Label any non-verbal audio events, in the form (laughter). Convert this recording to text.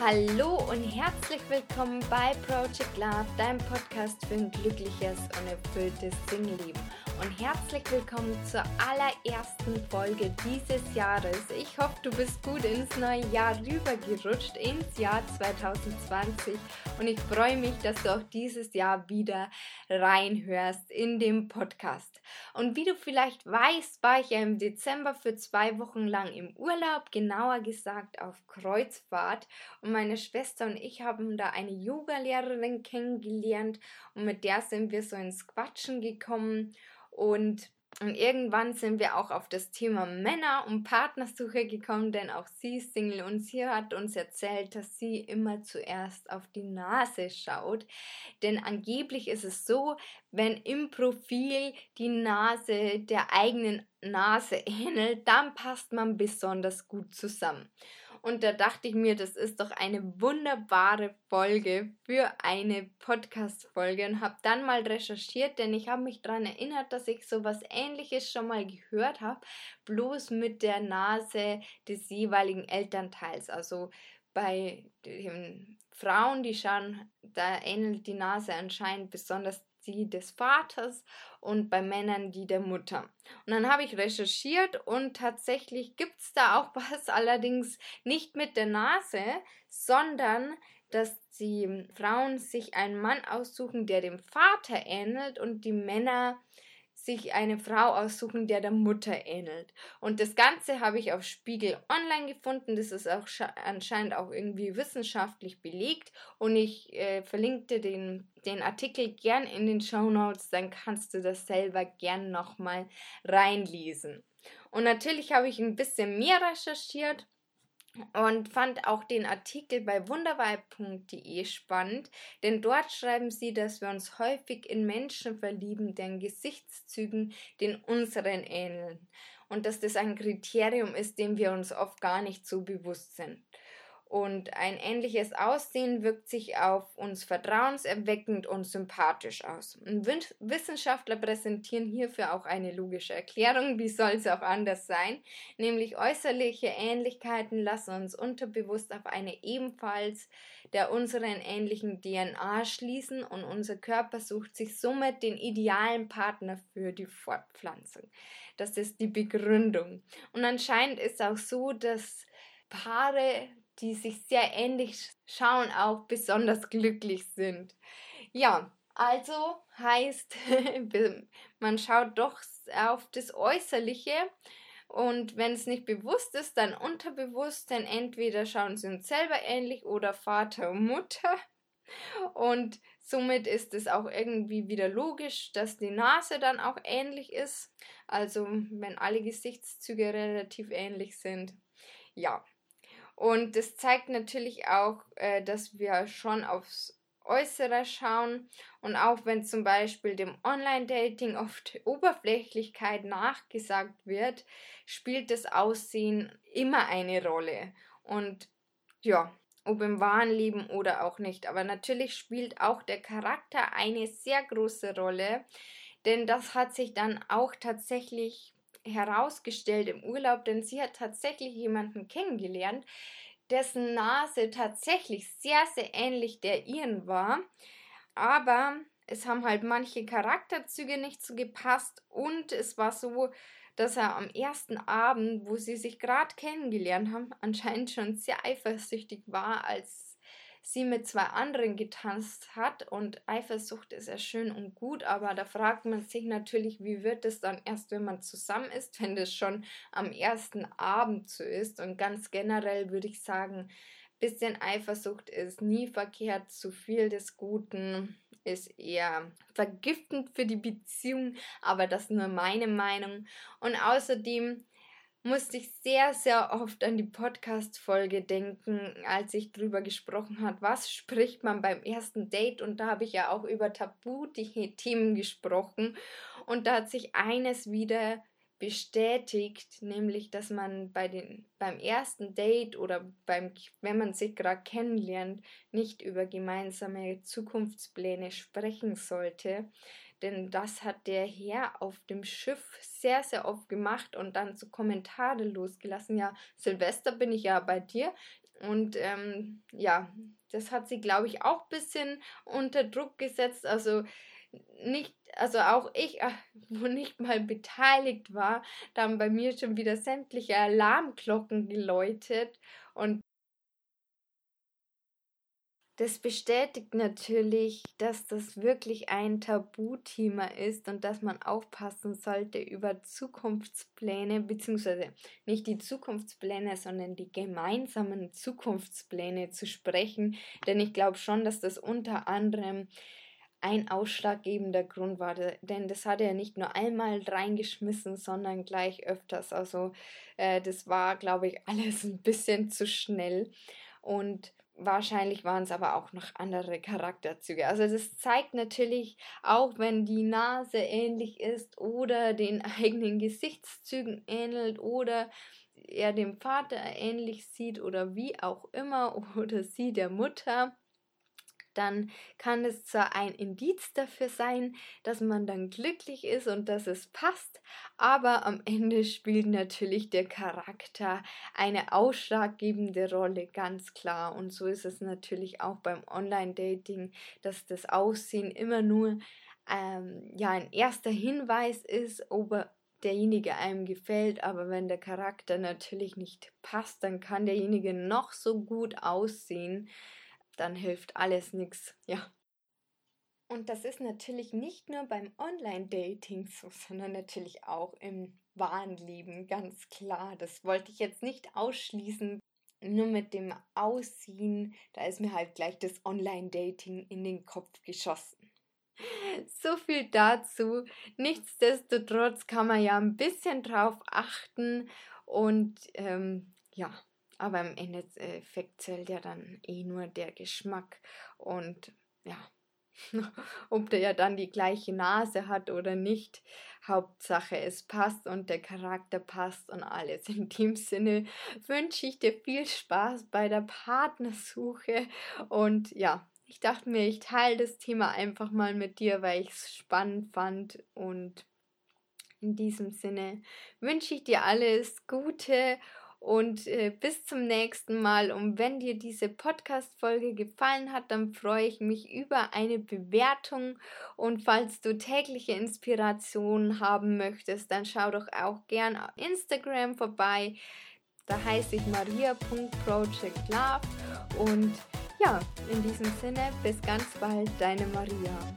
Hallo und herzlich willkommen bei Project Love, deinem Podcast für ein glückliches und erfülltes Singleben. Und herzlich willkommen zur allerersten Folge dieses Jahres. Ich hoffe, du bist gut ins neue Jahr rübergerutscht, ins Jahr 2020. Und ich freue mich, dass du auch dieses Jahr wieder reinhörst in dem Podcast. Und wie du vielleicht weißt, war ich ja im Dezember für zwei Wochen lang im Urlaub, genauer gesagt auf Kreuzfahrt. Und meine Schwester und ich haben da eine Yogalehrerin kennengelernt und mit der sind wir so ins Quatschen gekommen und, und irgendwann sind wir auch auf das Thema Männer und Partnersuche gekommen, denn auch sie ist Single und sie hat uns erzählt, dass sie immer zuerst auf die Nase schaut. Denn angeblich ist es so, wenn im Profil die Nase der eigenen Nase ähnelt, dann passt man besonders gut zusammen. Und da dachte ich mir, das ist doch eine wunderbare Folge für eine Podcast-Folge und habe dann mal recherchiert, denn ich habe mich daran erinnert, dass ich sowas ähnliches schon mal gehört habe, bloß mit der Nase des jeweiligen Elternteils. Also bei den Frauen, die schauen, da ähnelt die Nase anscheinend besonders die des Vaters und bei Männern die der Mutter. Und dann habe ich recherchiert und tatsächlich gibt es da auch (laughs) was, allerdings nicht mit der Nase, sondern dass die Frauen sich einen Mann aussuchen, der dem Vater ähnelt und die Männer sich eine Frau aussuchen, der der Mutter ähnelt. Und das Ganze habe ich auf Spiegel Online gefunden. Das ist auch anscheinend auch irgendwie wissenschaftlich belegt. Und ich äh, verlinkte den, den Artikel gern in den Show Notes. Dann kannst du das selber gern nochmal reinlesen. Und natürlich habe ich ein bisschen mehr recherchiert und fand auch den Artikel bei wunderweib.de spannend, denn dort schreiben sie, dass wir uns häufig in Menschen verlieben, deren Gesichtszügen den unseren ähneln und dass das ein Kriterium ist, dem wir uns oft gar nicht so bewusst sind. Und ein ähnliches Aussehen wirkt sich auf uns vertrauenserweckend und sympathisch aus. Wissenschaftler präsentieren hierfür auch eine logische Erklärung, wie soll es auch anders sein, nämlich äußerliche Ähnlichkeiten lassen uns unterbewusst auf eine ebenfalls der unseren ähnlichen DNA schließen und unser Körper sucht sich somit den idealen Partner für die Fortpflanzung. Das ist die Begründung. Und anscheinend ist auch so, dass Paare die sich sehr ähnlich schauen, auch besonders (laughs) glücklich sind. Ja, also heißt, (laughs) man schaut doch auf das Äußerliche und wenn es nicht bewusst ist, dann unterbewusst, denn entweder schauen sie uns selber ähnlich oder Vater und Mutter. Und somit ist es auch irgendwie wieder logisch, dass die Nase dann auch ähnlich ist. Also wenn alle Gesichtszüge relativ ähnlich sind. Ja, und das zeigt natürlich auch, äh, dass wir schon aufs Äußere schauen und auch wenn zum Beispiel dem Online-Dating oft Oberflächlichkeit nachgesagt wird, spielt das Aussehen immer eine Rolle. Und ja, ob im wahren Leben oder auch nicht. Aber natürlich spielt auch der Charakter eine sehr große Rolle, denn das hat sich dann auch tatsächlich herausgestellt im Urlaub, denn sie hat tatsächlich jemanden kennengelernt, dessen Nase tatsächlich sehr, sehr ähnlich der ihren war. Aber es haben halt manche Charakterzüge nicht so gepasst und es war so, dass er am ersten Abend, wo sie sich gerade kennengelernt haben, (laughs) anscheinend schon sehr eifersüchtig war, als sie mit zwei anderen getanzt hat. Und Eifersucht ist ja schön und gut, aber da fragt man sich natürlich, wie wird es dann erst, wenn man zusammen ist, wenn das schon am ersten Abend so ist? Und ganz generell würde ich sagen, bisschen Eifersucht ist nie verkehrt, zu viel des Guten ist eher vergiftend für die Beziehung, aber das nur meine Meinung. Und außerdem musste ich sehr, sehr oft an die Podcast-Folge denken, als ich drüber gesprochen habe, was spricht man beim ersten Date? Und da habe ich ja auch über Tabu-Themen gesprochen. Und da hat sich eines wieder bestätigt, nämlich dass man bei den beim ersten Date oder beim wenn man sich gerade kennenlernt, nicht über gemeinsame Zukunftspläne sprechen sollte, denn das hat der Herr auf dem Schiff sehr, sehr oft gemacht und dann so Kommentare losgelassen. Ja, Silvester bin ich ja bei dir. Und ähm, ja, das hat sie, glaube ich, auch ein bisschen unter Druck gesetzt. Also nicht, also auch ich, äh, (laughs) wo nicht mal beteiligt war, da haben bei mir schon wieder sämtliche Alarmglocken geläutet. Und das bestätigt natürlich, dass das wirklich ein Tabuthema ist und dass man aufpassen sollte, über Zukunftspläne, beziehungsweise nicht die Zukunftspläne, sondern die gemeinsamen Zukunftspläne zu sprechen. Denn ich glaube schon, dass das unter anderem ein ausschlaggebender Grund war, denn das hat er nicht nur einmal reingeschmissen, sondern gleich öfters. Also äh, das war, glaube ich, (laughs) alles ein bisschen zu schnell. Und Wahrscheinlich waren es aber auch noch andere Charakterzüge. Also das zeigt natürlich auch, wenn die Nase ähnlich ist oder den (laughs) eigenen Gesichtszügen ähnelt oder er dem Vater ähnlich sieht oder wie auch immer (laughs) oder sie der Mutter dann kann es zwar ein Indiz dafür sein, dass man dann glücklich ist und dass es passt, aber am (laughs) Ende spielt natürlich der Charakter eine ausschlaggebende Rolle, ganz klar. Und so ist es natürlich auch beim Online-Dating, dass das Aussehen immer nur ähm, ja, ein erster Hinweis ist, ob derjenige einem gefällt, aber wenn der Charakter natürlich nicht passt, dann kann derjenige noch so gut aussehen dann hilft alles nichts. Ja. Und das ist natürlich nicht nur beim Online-Dating so, sondern natürlich auch im wahren Leben, ganz klar. Das wollte ich jetzt nicht ausschließen. Nur mit dem Aussehen, da ist mir halt gleich das Online-Dating in den Kopf geschossen. (laughs) So viel dazu. Nichtsdestotrotz kann man ja ein bisschen drauf achten und ähm, ja, aber im Endeffekt zählt ja dann eh nur der Geschmack und ja, (laughs) ob der ja dann die gleiche Nase hat oder nicht. Hauptsache es passt und der Charakter passt und alles. In dem Sinne wünsche ich dir viel Spaß bei der Partnersuche und ja, ich dachte mir, ich teile das Thema einfach mal mit dir, weil ich es spannend fand und in diesem Sinne wünsche ich dir alles Gute und äh, bis zum nächsten Mal. Und wenn dir diese Podcast-Folge gefallen hat, dann freue ich mich über eine Bewertung. Und falls du tägliche Inspiration haben möchtest, dann schau doch auch gern auf Instagram vorbei. Da heiße ich maria.projectlove. Und ja, in diesem Sinne, bis ganz bald, deine Maria.